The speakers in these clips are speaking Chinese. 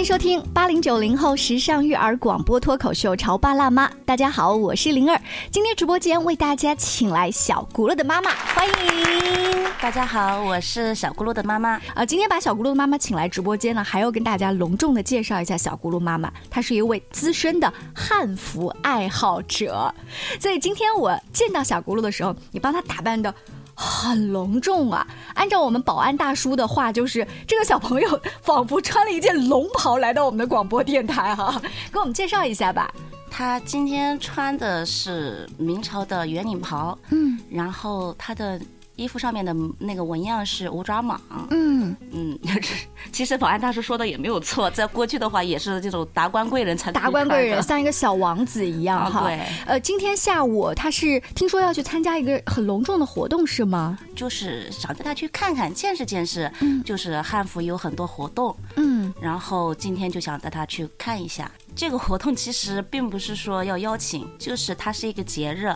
迎收听八零九零后时尚育儿广播脱口秀《潮爸辣妈》。大家好，我是灵儿。今天直播间为大家请来小轱辘的妈妈，欢迎。大家好，我是小轱辘的妈妈。啊，今天把小轱辘的妈妈请来直播间呢，还要跟大家隆重的介绍一下小轱辘妈妈。她是一位资深的汉服爱好者，所以今天我见到小轱辘的时候，你帮她打扮的。很隆重啊！按照我们保安大叔的话，就是这个小朋友仿佛穿了一件龙袍来到我们的广播电台哈，给我们介绍一下吧。他今天穿的是明朝的圆领袍，嗯，然后他的。衣服上面的那个纹样是五爪蟒。嗯嗯，其实保安大叔说的也没有错，在过去的话也是这种达官贵人才达官贵人像一个小王子一样哈。对，呃，今天下午他是听说要去参加一个很隆重的活动是吗？就是想带他去看看见识见识，嗯，就是汉服有很多活动，嗯，然后今天就想带他去看一下。这个活动其实并不是说要邀请，就是它是一个节日，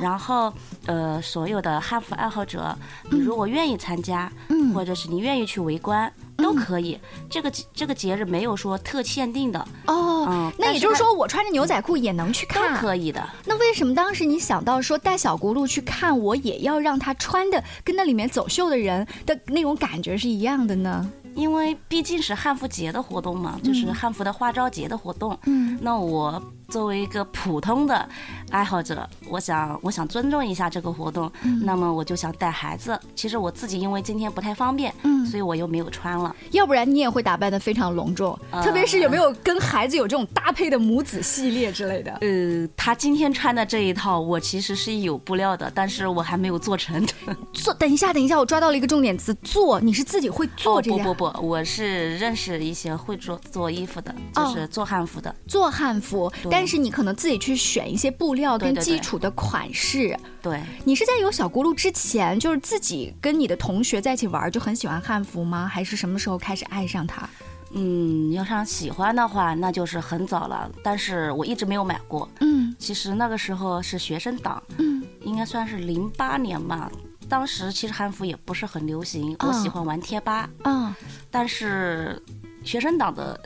然后呃，所有的汉服爱好者，你如果愿意参加，嗯，或者是你愿意去围观，都可以。这个这个节日没有说特限定的哦，那也就是说我穿着牛仔裤也能去看，都可以的。那为什么当时你想到说带小轱辘去看，我也要让他穿的跟那里面走秀的人的那种感觉是一样的呢？因为毕竟是汉服节的活动嘛，就是汉服的花朝节的活动。嗯，那我。作为一个普通的爱好者，我想我想尊重一下这个活动，嗯那么我就想带孩子。其实我自己因为今天不太方便，嗯，所以我又没有穿了。要不然你也会打扮的非常隆重，特别是有没有跟孩子有这种搭配的母子系列之类的？呃，他今天穿的这一套，我其实是有布料的，但是我还没有做成。做，等一下，等一下，我抓到了一个重点词，做。你是自己会做这个？不不不，我我是认识一些会做做衣服的，就是做汉服的，做汉服。但是你可能自己去选一些布料跟基础的款式。对，你是在有小轱辘之前，就是自己跟你的同学在一起玩，就很喜欢汉服吗？还是什么时候开始爱上它？嗯，要上喜欢的话，那就是很早了。但是我一直没有买过。嗯，其实那个时候是学生党。嗯，应该算是零八年吧。当时其实汉服也不是很流行。我喜欢玩贴吧。嗯，但是学生党的。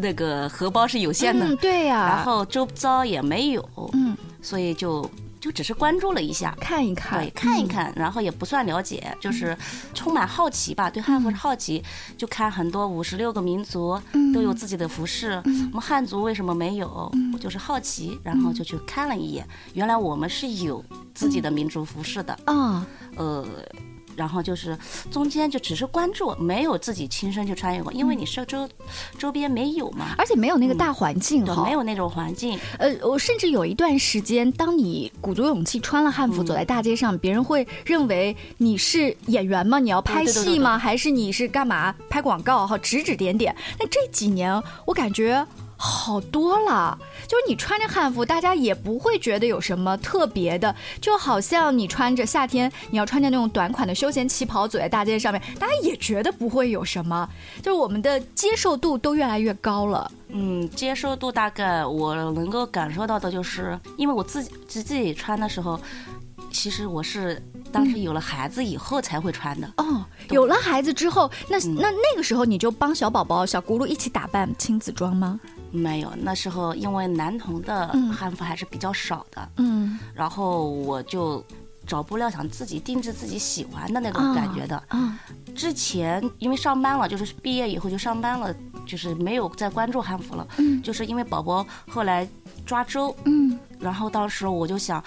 那个荷包是有限的，对呀，然后周遭也没有，嗯，所以就就只是关注了一下，看一看，对，看一看，然后也不算了解，就是充满好奇吧，对汉服是好奇，就看很多五十六个民族都有自己的服饰，我们汉族为什么没有？我就是好奇，然后就去看了一眼，原来我们是有自己的民族服饰的，啊，呃。然后就是中间就只是关注，没有自己亲身去穿越过，因为你是周周边没有嘛，而且没有那个大环境哈，没有那种环境。呃，我甚至有一段时间，当你鼓足勇气穿了汉服走在大街上，别人会认为你是演员吗？你要拍戏吗？还是你是干嘛拍广告？哈，指指点点。那这几年我感觉。好多了，就是你穿着汉服，大家也不会觉得有什么特别的，就好像你穿着夏天，你要穿着那种短款的休闲旗袍走在大街上面，大家也觉得不会有什么，就是我们的接受度都越来越高了。嗯，接受度大概我能够感受到的就是，因为我自己自己穿的时候，其实我是当时有了孩子以后才会穿的。哦，有了孩子之后，那那那个时候你就帮小宝宝小轱辘一起打扮亲子装吗？没有，那时候因为男童的汉服还是比较少的，嗯，然后我就找布料，想自己定制自己喜欢的那种感觉的。嗯，之前因为上班了，就是毕业以后就上班了，就是没有再关注汉服了。嗯，就是因为宝宝后来抓周，嗯。然后当时我就想，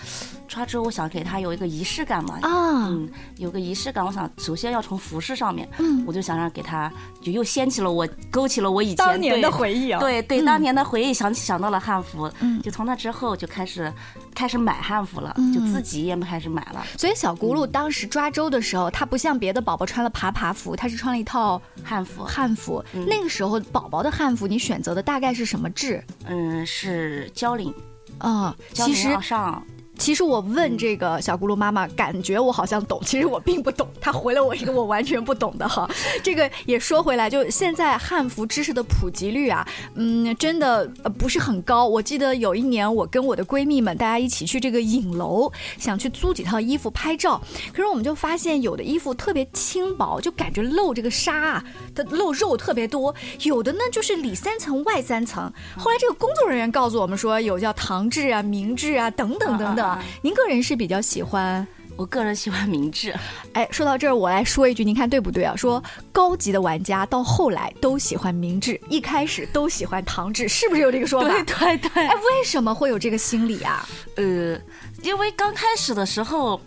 穿之后我想给他有一个仪式感嘛，啊，嗯，有个仪式感。我想首先要从服饰上面，嗯，我就想让给他，就又掀起了我，勾起了我以前当年的回忆啊，对对，当年的回忆，想起想到了汉服，嗯，就从那之后就开始开始买汉服了，就自己也开始买了。所以小轱辘当时抓周的时候，他不像别的宝宝穿了爬爬服，他是穿了一套汉服。汉服那个时候宝宝的汉服，你选择的大概是什么制？嗯，是交领。啊，其实上其实我问这个小咕噜妈妈，感觉我好像懂，其实我并不懂。她回了我一个我完全不懂的哈。这个也说回来，就现在汉服知识的普及率啊，嗯，真的不是很高。我记得有一年，我跟我的闺蜜们大家一起去这个影楼，想去租几套衣服拍照，可是我们就发现有的衣服特别轻薄，就感觉露这个纱啊，它露肉特别多；有的呢就是里三层外三层。后来这个工作人员告诉我们说，有叫唐制啊、明制啊等等等等。您个人是比较喜欢，我个人喜欢明智。哎，说到这儿，我来说一句，您看对不对啊？说高级的玩家到后来都喜欢明智，一开始都喜欢唐制，是不是有这个说法？对对对。哎，为什么会有这个心理啊？呃，因为刚开始的时候，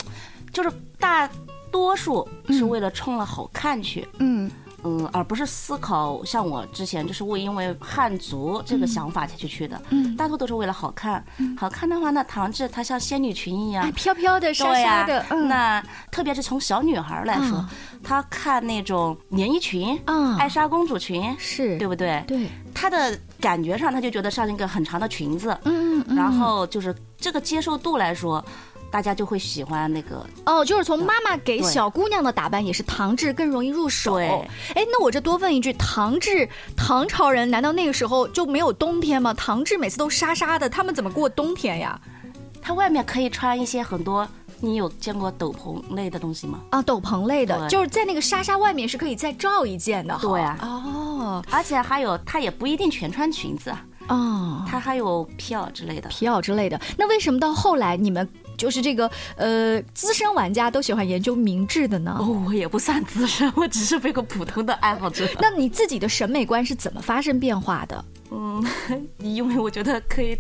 就是大多数是为了冲了好看去。嗯。嗯，而不是思考像我之前就是为因为汉族这个想法才去去的，嗯，大多都是为了好看，好看的话，那唐制它像仙女裙一样，飘飘的、沙沙的，嗯，那特别是从小女孩来说，她看那种连衣裙，嗯，艾莎公主裙，是。对不对？对，她的感觉上，她就觉得像一个很长的裙子，嗯嗯，然后就是这个接受度来说。大家就会喜欢那个哦，就是从妈妈给小姑娘的打扮也是唐制更容易入手。对，哎，那我这多问一句，唐制唐朝人难道那个时候就没有冬天吗？唐制每次都沙沙的，他们怎么过冬天呀？他外面可以穿一些很多，你有见过斗篷类的东西吗？啊，斗篷类的，就是在那个纱纱外面是可以再罩一件的。对啊，哦，而且还有，他也不一定全穿裙子啊。哦，他还有皮袄之类的，皮袄之类的。那为什么到后来你们？就是这个呃，资深玩家都喜欢研究明智的呢。哦，我也不算资深，我只是被个普通的爱好者。那你自己的审美观是怎么发生变化的？嗯，因为我觉得可以。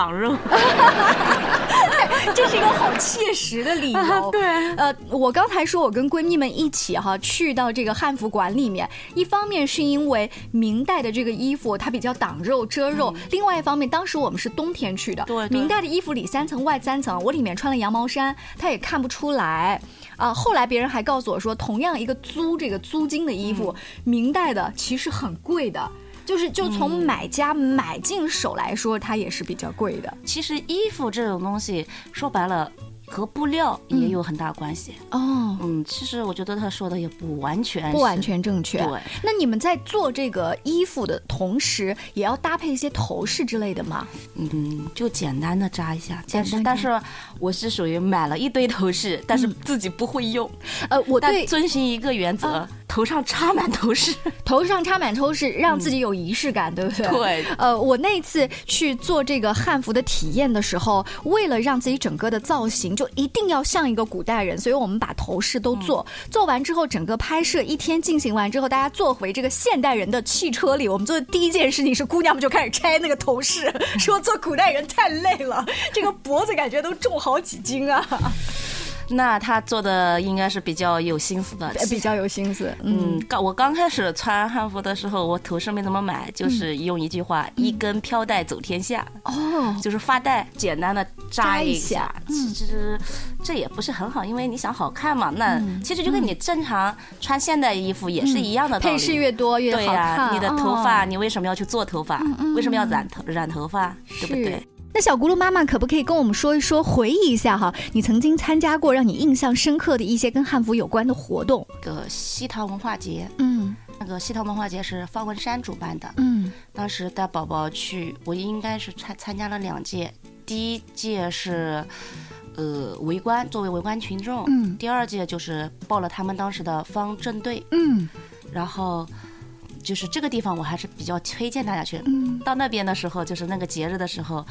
挡肉，这是一个好切实的理由。对，呃，我刚才说我跟闺蜜们一起哈去到这个汉服馆里面，一方面是因为明代的这个衣服它比较挡肉遮肉，另外一方面当时我们是冬天去的，对，明代的衣服里三层外三层，我里面穿了羊毛衫，它也看不出来啊。后来别人还告诉我说，同样一个租这个租金的衣服，明代的其实很贵的。就是就从买家买进手来说，它也是比较贵的。其实衣服这种东西，说白了。和布料也有很大关系哦。嗯，其实我觉得他说的也不完全不完全正确。对，那你们在做这个衣服的同时，也要搭配一些头饰之类的吗？嗯，就简单的扎一下。但是，但是我是属于买了一堆头饰，但是自己不会用。呃，我对遵循一个原则，头上插满头饰，头上插满头饰，让自己有仪式感，对不对？对。呃，我那次去做这个汉服的体验的时候，为了让自己整个的造型。就一定要像一个古代人，所以我们把头饰都做做完之后，整个拍摄一天进行完之后，大家坐回这个现代人的汽车里，我们做的第一件事情是，姑娘们就开始拆那个头饰，说做古代人太累了，这个脖子感觉都重好几斤啊。那他做的应该是比较有心思的，比较有心思。嗯，刚我刚开始穿汉服的时候，我头饰没怎么买，就是用一句话：一根飘带走天下。哦，就是发带，简单的扎一下。其实这也不是很好，因为你想好看嘛。那其实就跟你正常穿现代衣服也是一样的配饰越多越好看。你的头发，你为什么要去做头发？为什么要染头染头发？对不对？那小轱辘妈妈可不可以跟我们说一说，回忆一下哈，你曾经参加过让你印象深刻的一些跟汉服有关的活动？个西塘文化节，嗯，那个西塘文化节是方文山主办的，嗯，当时带宝宝去，我应该是参参加了两届，第一届是，呃，围观作为围观群众，嗯，第二届就是报了他们当时的方阵队，嗯，然后。就是这个地方，我还是比较推荐大家去。嗯，到那边的时候，就是那个节日的时候，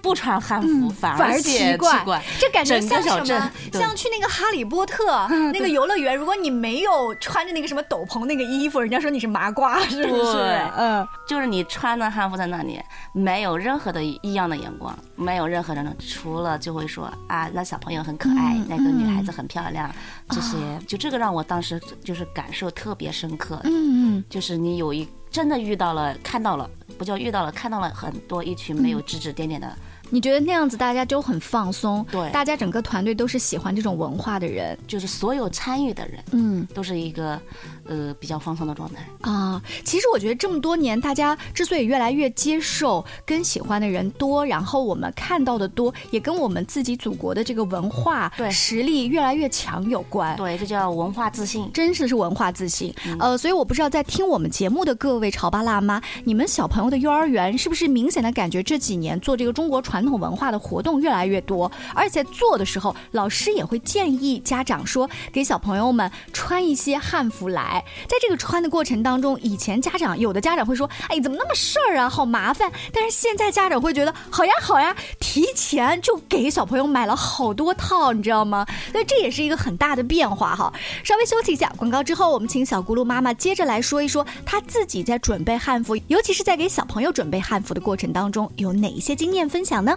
不穿汉服反而奇怪。这感觉像什么？像去那个哈利波特那个游乐园，如果你没有穿着那个什么斗篷那个衣服，人家说你是麻瓜，是不是？嗯，就是你穿的汉服在那里，没有任何的异样的眼光，没有任何人除了就会说啊，那小朋友很可爱，那个女孩子很漂亮，这些就这个让我当时就是感受特别深刻。嗯嗯，就是你。你有一真的遇到了，看到了，不叫遇到了，看到了很多一群没有指指点点的。你觉得那样子大家就很放松？对，大家整个团队都是喜欢这种文化的人，就是所有参与的人，嗯，都是一个呃，比较放松的状态啊。其实我觉得这么多年，大家之所以越来越接受跟喜欢的人多，然后我们看到的多，也跟我们自己祖国的这个文化对实力越来越强有关。对，这叫文化自信，真是是文化自信。呃，所以我不知道在听我们节目的各位潮爸辣妈，你们小朋友的幼儿园是不是明显的感觉这几年做这个中国传统文化的活动越来越多，而且做的时候，老师也会建议家长说给小朋友们穿一些汉服来。在这个穿的过程当中，以前家长有的家长会说：“哎，怎么那么事儿啊，好麻烦。”但是现在家长会觉得：“好呀，好呀，提前就给小朋友买了好多套，你知道吗？”所以这也是一个很大的变化哈。稍微休息一下，广告之后，我们请小咕噜妈妈接着来说一说她自己在准备汉服，尤其是在给小朋友准备汉服的过程当中，有哪一些经验分享呢？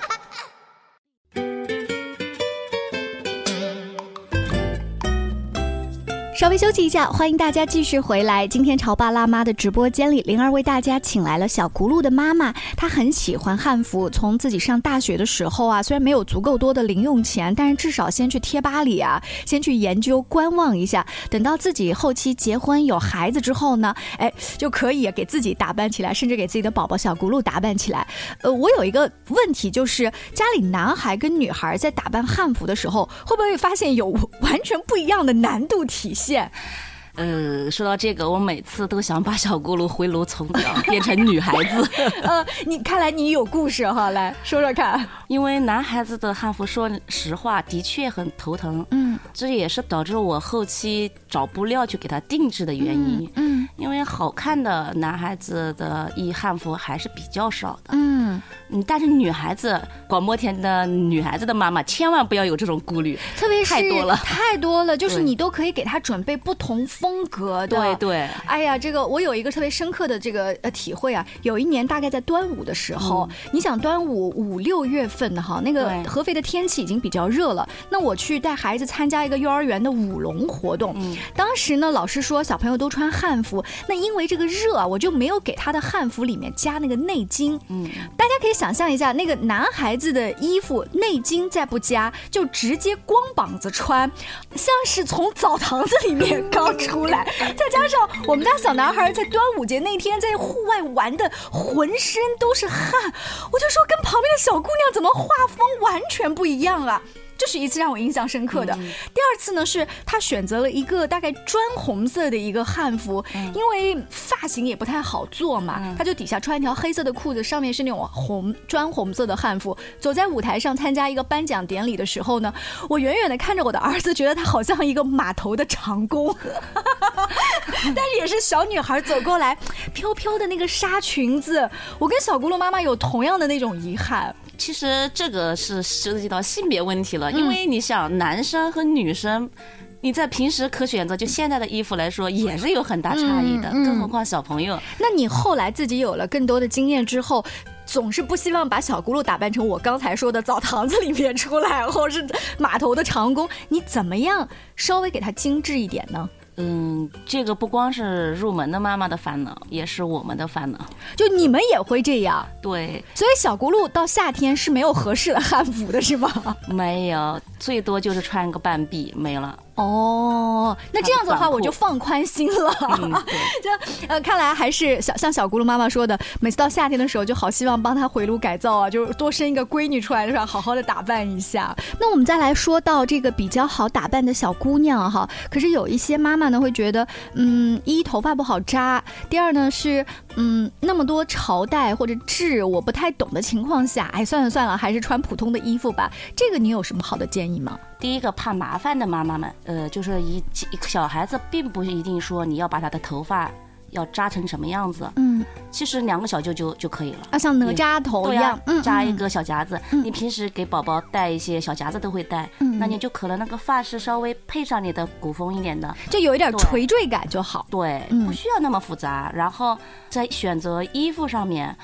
稍微休息一下，欢迎大家继续回来。今天潮爸辣妈的直播间里，灵儿为大家请来了小轱辘的妈妈。她很喜欢汉服，从自己上大学的时候啊，虽然没有足够多的零用钱，但是至少先去贴吧里啊，先去研究观望一下。等到自己后期结婚有孩子之后呢，哎，就可以给自己打扮起来，甚至给自己的宝宝小轱辘打扮起来。呃，我有一个问题，就是家里男孩跟女孩在打扮汉服的时候，会不会发现有完全不一样的难度体系现？呃，说到这个，我每次都想把小咕噜回炉重养，变成女孩子。呃，你看来你有故事哈，来说说看。因为男孩子的汉服，说实话的确很头疼。嗯，这也是导致我后期找布料去给他定制的原因。嗯，因为好看的男孩子的衣汉服还是比较少的。嗯，但是女孩子，广播田的女孩子的妈妈千万不要有这种顾虑，特别是太多了，太多了，就是你都可以给他准备不同。风格的，对对，哎呀，这个我有一个特别深刻的这个呃体会啊。有一年大概在端午的时候，你想端午五六月份的哈，那个合肥的天气已经比较热了。那我去带孩子参加一个幼儿园的舞龙活动，当时呢老师说小朋友都穿汉服，那因为这个热啊，我就没有给他的汉服里面加那个内襟。嗯，大家可以想象一下，那个男孩子的衣服内襟再不加，就直接光膀子穿，像是从澡堂子里面刚出。出来，再加上我们家小男孩在端午节那天在户外玩的浑身都是汗，我就说跟旁边的小姑娘怎么画风完全不一样啊！这是一次让我印象深刻的。第二次呢，是他选择了一个大概砖红色的一个汉服，因为发型也不太好做嘛，他就底下穿一条黑色的裤子，上面是那种红砖红色的汉服，走在舞台上参加一个颁奖典礼的时候呢，我远远的看着我的儿子，觉得他好像一个码头的长工，但是也是小女孩走过来，飘飘的那个纱裙子，我跟小咕噜妈妈有同样的那种遗憾。其实这个是涉及到性别问题了，因为你想，男生和女生，你在平时可选择，就现在的衣服来说，也是有很大差异的，更何况小朋友。那你后来自己有了更多的经验之后，总是不希望把小轱辘打扮成我刚才说的澡堂子里面出来，或是码头的长工，你怎么样稍微给它精致一点呢？嗯，这个不光是入门的妈妈的烦恼，也是我们的烦恼。就你们也会这样？对。所以小轱辘到夏天是没有合适的汉服的，是吗？没有，最多就是穿个半臂，没了。哦，那这样子的话我就放宽心了。就呃，看来还是小像小咕噜妈妈说的，每次到夏天的时候就好希望帮她回炉改造啊，就多生一个闺女出来的时候好好的打扮一下。那我们再来说到这个比较好打扮的小姑娘哈，可是有一些妈妈呢会觉得，嗯，一头发不好扎，第二呢是嗯那么多朝代或者制我不太懂的情况下，哎算了算了，还是穿普通的衣服吧。这个你有什么好的建议吗？第一个怕麻烦的妈妈们，呃，就是一小孩子并不一定说你要把他的头发要扎成什么样子。嗯，其实两个小揪揪就可以了。啊，像哪吒头一样，扎一个小夹子。你平时给宝宝戴一些小夹子都会戴，那你就可能那个发饰稍微配上你的古风一点的，就有一点垂坠感就好。对，不需要那么复杂。然后在选择衣服上面，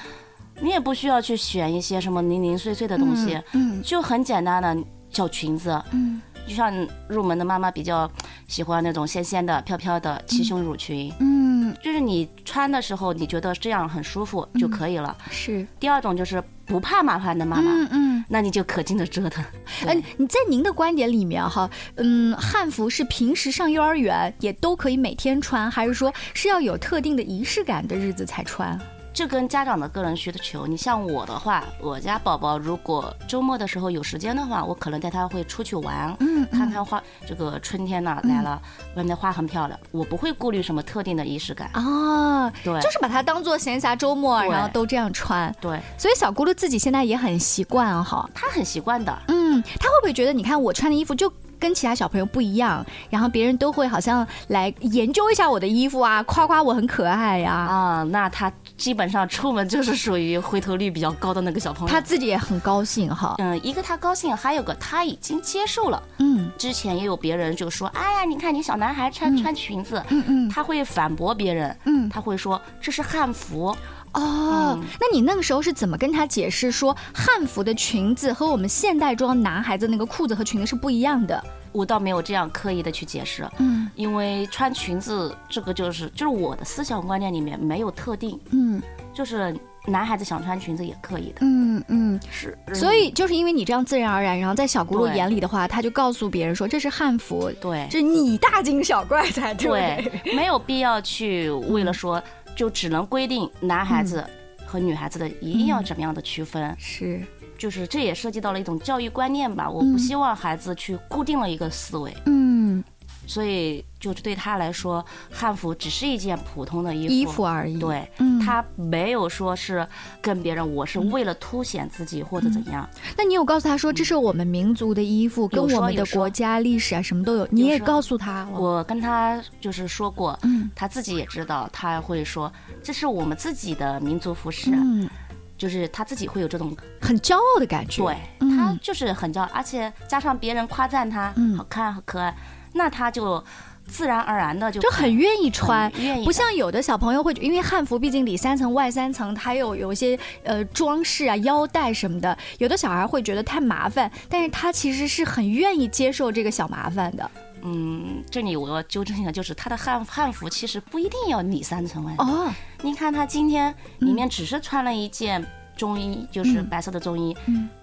你也不需要去选一些什么零零碎碎的东西，嗯，就很简单的小裙子，嗯。就像入门的妈妈比较喜欢那种纤纤的、飘飘的齐胸襦裙，嗯，就是你穿的时候你觉得这样很舒服就可以了。是。第二种就是不怕麻烦的妈妈，嗯嗯，那你就可劲的折腾。嗯，你在您的观点里面哈，嗯，汉服是平时上幼儿园也都可以每天穿，还是说是要有特定的仪式感的日子才穿？这跟家长的个人需求，你像我的话，我家宝宝如果周末的时候有时间的话，我可能带他会出去玩，嗯，看看花。这个春天呢来了，外面的花很漂亮，我不会顾虑什么特定的仪式感啊。对，就是把它当做闲暇周末，然后都这样穿。对，所以小咕噜自己现在也很习惯哈，他很习惯的。嗯，他会不会觉得你看我穿的衣服就？跟其他小朋友不一样，然后别人都会好像来研究一下我的衣服啊，夸夸我很可爱呀。啊，那他基本上出门就是属于回头率比较高的那个小朋友。他自己也很高兴哈。嗯，一个他高兴，还有个他已经接受了。嗯，之前也有别人就说，哎呀，你看你小男孩穿穿裙子，嗯嗯，他会反驳别人，嗯，他会说这是汉服。哦，那你那个时候是怎么跟他解释说汉服的裙子和我们现代装男孩子那个裤子和裙子是不一样的？我倒没有这样刻意的去解释，嗯，因为穿裙子这个就是就是我的思想观念里面没有特定，嗯，就是男孩子想穿裙子也可以的，嗯嗯。是，所以就是因为你这样自然而然，然后在小轱辘眼里的话，他就告诉别人说这是汉服，对，是你大惊小怪才对，没有必要去为了说。就只能规定男孩子和女孩子的一定要怎么样的区分？是，就是这也涉及到了一种教育观念吧。我不希望孩子去固定了一个思维。嗯。所以，就是对他来说，汉服只是一件普通的衣服衣服而已。对，他没有说是跟别人，我是为了凸显自己或者怎样。那你有告诉他说这是我们民族的衣服，跟我们的国家历史啊什么都有？你也告诉他？我跟他就是说过，嗯，他自己也知道，他会说这是我们自己的民族服饰，嗯，就是他自己会有这种很骄傲的感觉。对，他就是很骄傲，而且加上别人夸赞他好看、好可爱。那他就自然而然的就就很愿意穿，不像有的小朋友会，因为汉服毕竟里三层外三层，还有有一些呃装饰啊、腰带什么的，有的小孩会觉得太麻烦，但是他其实是很愿意接受这个小麻烦的。嗯，这里我要纠正一下，就是他的汉汉服其实不一定要里三层外。哦，你看他今天里面只是穿了一件。中衣就是白色的中衣，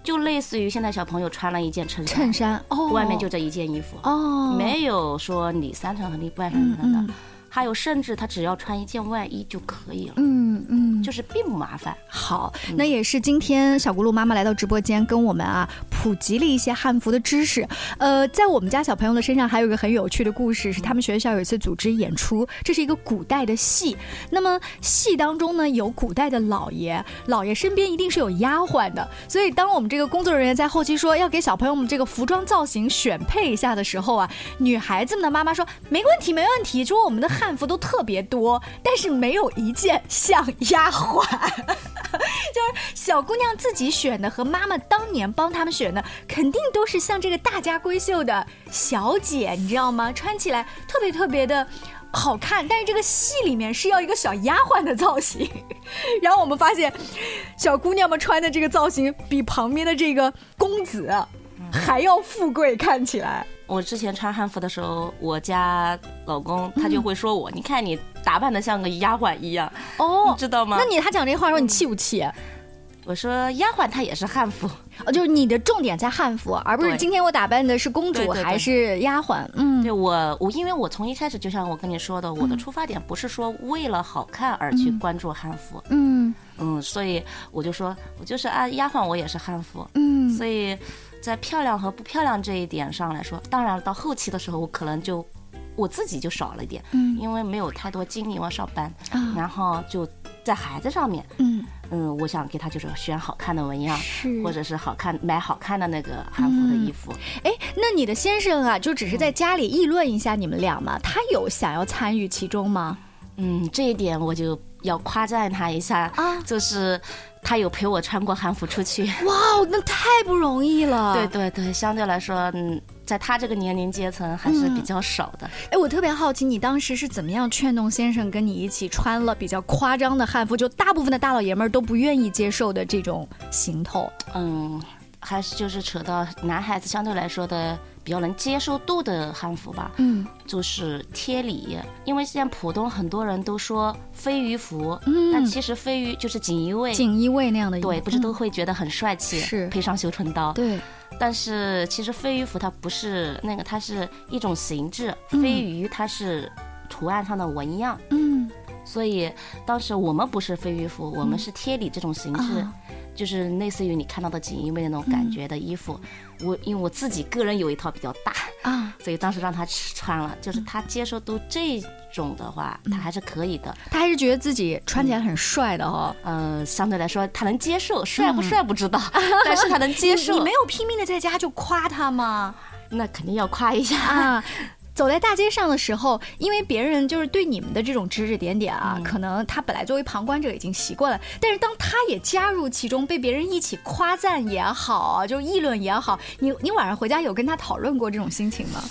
就类似于现在小朋友穿了一件衬衫，衬衫哦，外面就这一件衣服。哦，没有说里三层和里外三层的。还有，甚至他只要穿一件外衣就可以了。嗯嗯，就是并不麻烦。好，那也是今天小咕噜妈妈来到直播间，跟我们啊普及了一些汉服的知识。呃，在我们家小朋友的身上，还有一个很有趣的故事，是他们学校有一次组织演出，这是一个古代的戏。那么戏当中呢，有古代的老爷，老爷身边一定是有丫鬟的。所以，当我们这个工作人员在后期说要给小朋友们这个服装造型选配一下的时候啊，女孩子们的妈妈说没问题，没问题，说我们的汉。汉服都特别多，但是没有一件像丫鬟，就是小姑娘自己选的和妈妈当年帮他们选的，肯定都是像这个大家闺秀的小姐，你知道吗？穿起来特别特别的好看，但是这个戏里面是要一个小丫鬟的造型，然后我们发现小姑娘们穿的这个造型比旁边的这个公子还要富贵，看起来。我之前穿汉服的时候，我家老公他就会说我，你看你打扮的像个丫鬟一样，哦，你知道吗？那你他讲这话说你气不气？我说丫鬟她也是汉服，哦，就是你的重点在汉服，而不是今天我打扮的是公主还是丫鬟。嗯，对我我因为我从一开始就像我跟你说的，我的出发点不是说为了好看而去关注汉服。嗯嗯，所以我就说我就是啊丫鬟，我也是汉服。嗯，所以。在漂亮和不漂亮这一点上来说，当然到后期的时候，我可能就我自己就少了一点，嗯，因为没有太多精力往上班，然后就在孩子上面，嗯嗯，我想给他就是选好看的纹样，是，或者是好看买好看的那个汉服的衣服。哎，那你的先生啊，就只是在家里议论一下你们俩吗？他有想要参与其中吗？嗯，这一点我就要夸赞他一下啊，就是他有陪我穿过汉服出去。哇，那太不容易了。对对对，相对来说，嗯，在他这个年龄阶层还是比较少的。哎，我特别好奇，你当时是怎么样劝动先生跟你一起穿了比较夸张的汉服，就大部分的大老爷们儿都不愿意接受的这种行头？嗯。还是就是扯到男孩子相对来说的比较能接受度的汉服吧，嗯，就是贴里，因为现在浦东很多人都说飞鱼服，嗯，但其实飞鱼就是锦衣卫，锦衣卫那样的，对，不是都会觉得很帅气，是。配上绣春刀，对，但是其实飞鱼服它不是那个，它是一种形制，飞鱼它是图案上的纹样，嗯，所以当时我们不是飞鱼服，我们是贴里这种形制。就是类似于你看到的锦衣卫那种感觉的衣服，我因为我自己个人有一套比较大啊，所以当时让他穿了，就是他接受度这种的话，他还是可以的。他还是觉得自己穿起来很帅的哈。嗯，相对来说他能接受，帅不帅不知道，但是他能接受。你没有拼命的在家就夸他吗？那肯定要夸一下啊。走在大街上的时候，因为别人就是对你们的这种指指点点啊，可能他本来作为旁观者已经习惯了，但是当他也加入其中，被别人一起夸赞也好，就议论也好，你你晚上回家有跟他讨论过这种心情吗？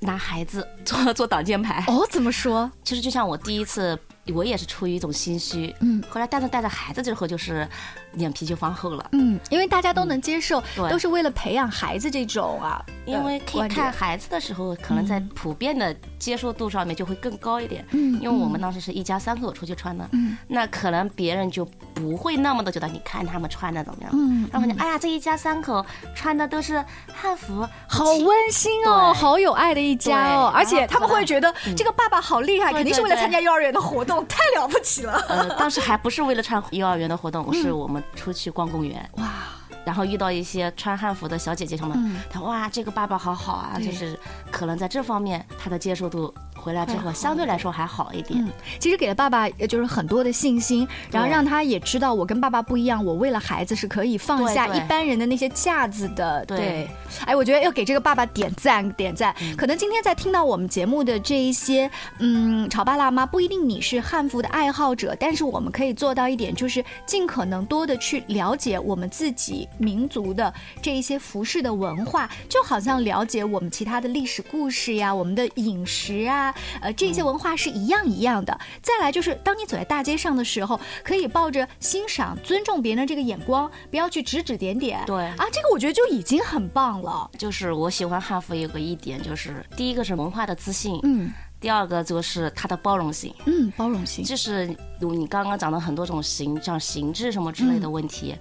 拿孩子做做挡箭牌哦？怎么说？其实就像我第一次。我也是出于一种心虚，嗯，后来带着带着孩子之后，就是脸皮就放厚了，嗯，因为大家都能接受，都是为了培养孩子这种啊，因为可以看孩子的时候，可能在普遍的接受度上面就会更高一点，嗯，因为我们当时是一家三口出去穿的，嗯，那可能别人就不会那么的觉得，你看他们穿的怎么样，嗯，他们就哎呀，这一家三口穿的都是汉服，好温馨哦，好有爱的一家哦，而且他们会觉得这个爸爸好厉害，肯定是为了参加幼儿园的活动。太了不起了！呃，当时还不是为了穿幼儿园的活动，是我们出去逛公园。哇！然后遇到一些穿汉服的小姐姐什么，她哇，这个爸爸好好啊，就是可能在这方面他的接受度。回来之后，相对来说还好一点。嗯，其实给了爸爸就是很多的信心，然后让他也知道我跟爸爸不一样，我为了孩子是可以放下一般人的那些架子的。对，哎，我觉得要给这个爸爸点赞点赞。可能今天在听到我们节目的这一些，嗯，潮爸辣妈不一定你是汉服的爱好者，但是我们可以做到一点，就是尽可能多的去了解我们自己民族的这一些服饰的文化，就好像了解我们其他的历史故事呀，我们的饮食啊。呃，这些文化是一样一样的。再来就是，当你走在大街上的时候，可以抱着欣赏、尊重别人的这个眼光，不要去指指点点。对啊，这个我觉得就已经很棒了。就是我喜欢汉服有个一点，就是第一个是文化的自信，嗯，第二个就是它的包容性，嗯，包容性。就是你刚刚讲的很多种形，像形制什么之类的问题，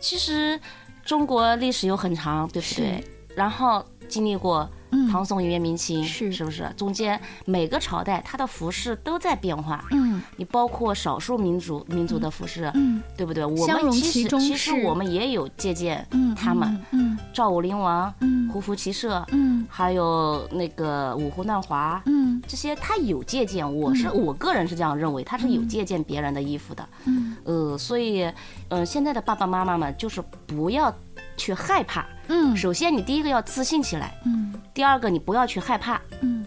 其实中国历史又很长，对不对？然后经历过。唐宋元明清是是不是？中间每个朝代它的服饰都在变化。嗯，你包括少数民族民族的服饰，嗯，对不对？我们其实其实我们也有借鉴他们。嗯，赵武灵王，嗯，胡服骑射，嗯，还有那个五胡乱华，嗯，这些他有借鉴。我是我个人是这样认为，他是有借鉴别人的衣服的。嗯，呃，所以，嗯，现在的爸爸妈妈们就是不要去害怕。嗯，首先你第一个要自信起来。嗯。第二个，你不要去害怕，嗯，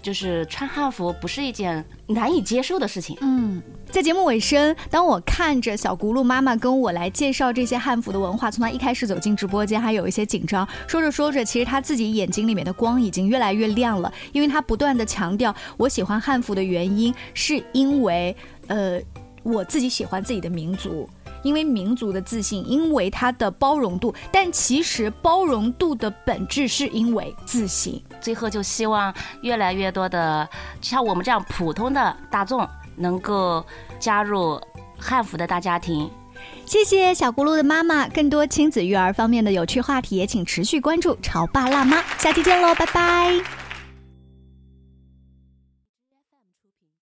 就是穿汉服不是一件难以接受的事情，嗯。在节目尾声，当我看着小轱辘妈妈跟我来介绍这些汉服的文化，从她一开始走进直播间，还有一些紧张，说着说着，其实她自己眼睛里面的光已经越来越亮了，因为她不断的强调，我喜欢汉服的原因是因为，呃，我自己喜欢自己的民族。因为民族的自信，因为它的包容度，但其实包容度的本质是因为自信。最后就希望越来越多的像我们这样普通的大众能够加入汉服的大家庭。谢谢小咕噜的妈妈，更多亲子育儿方面的有趣话题也请持续关注潮爸辣妈，下期见喽，拜拜。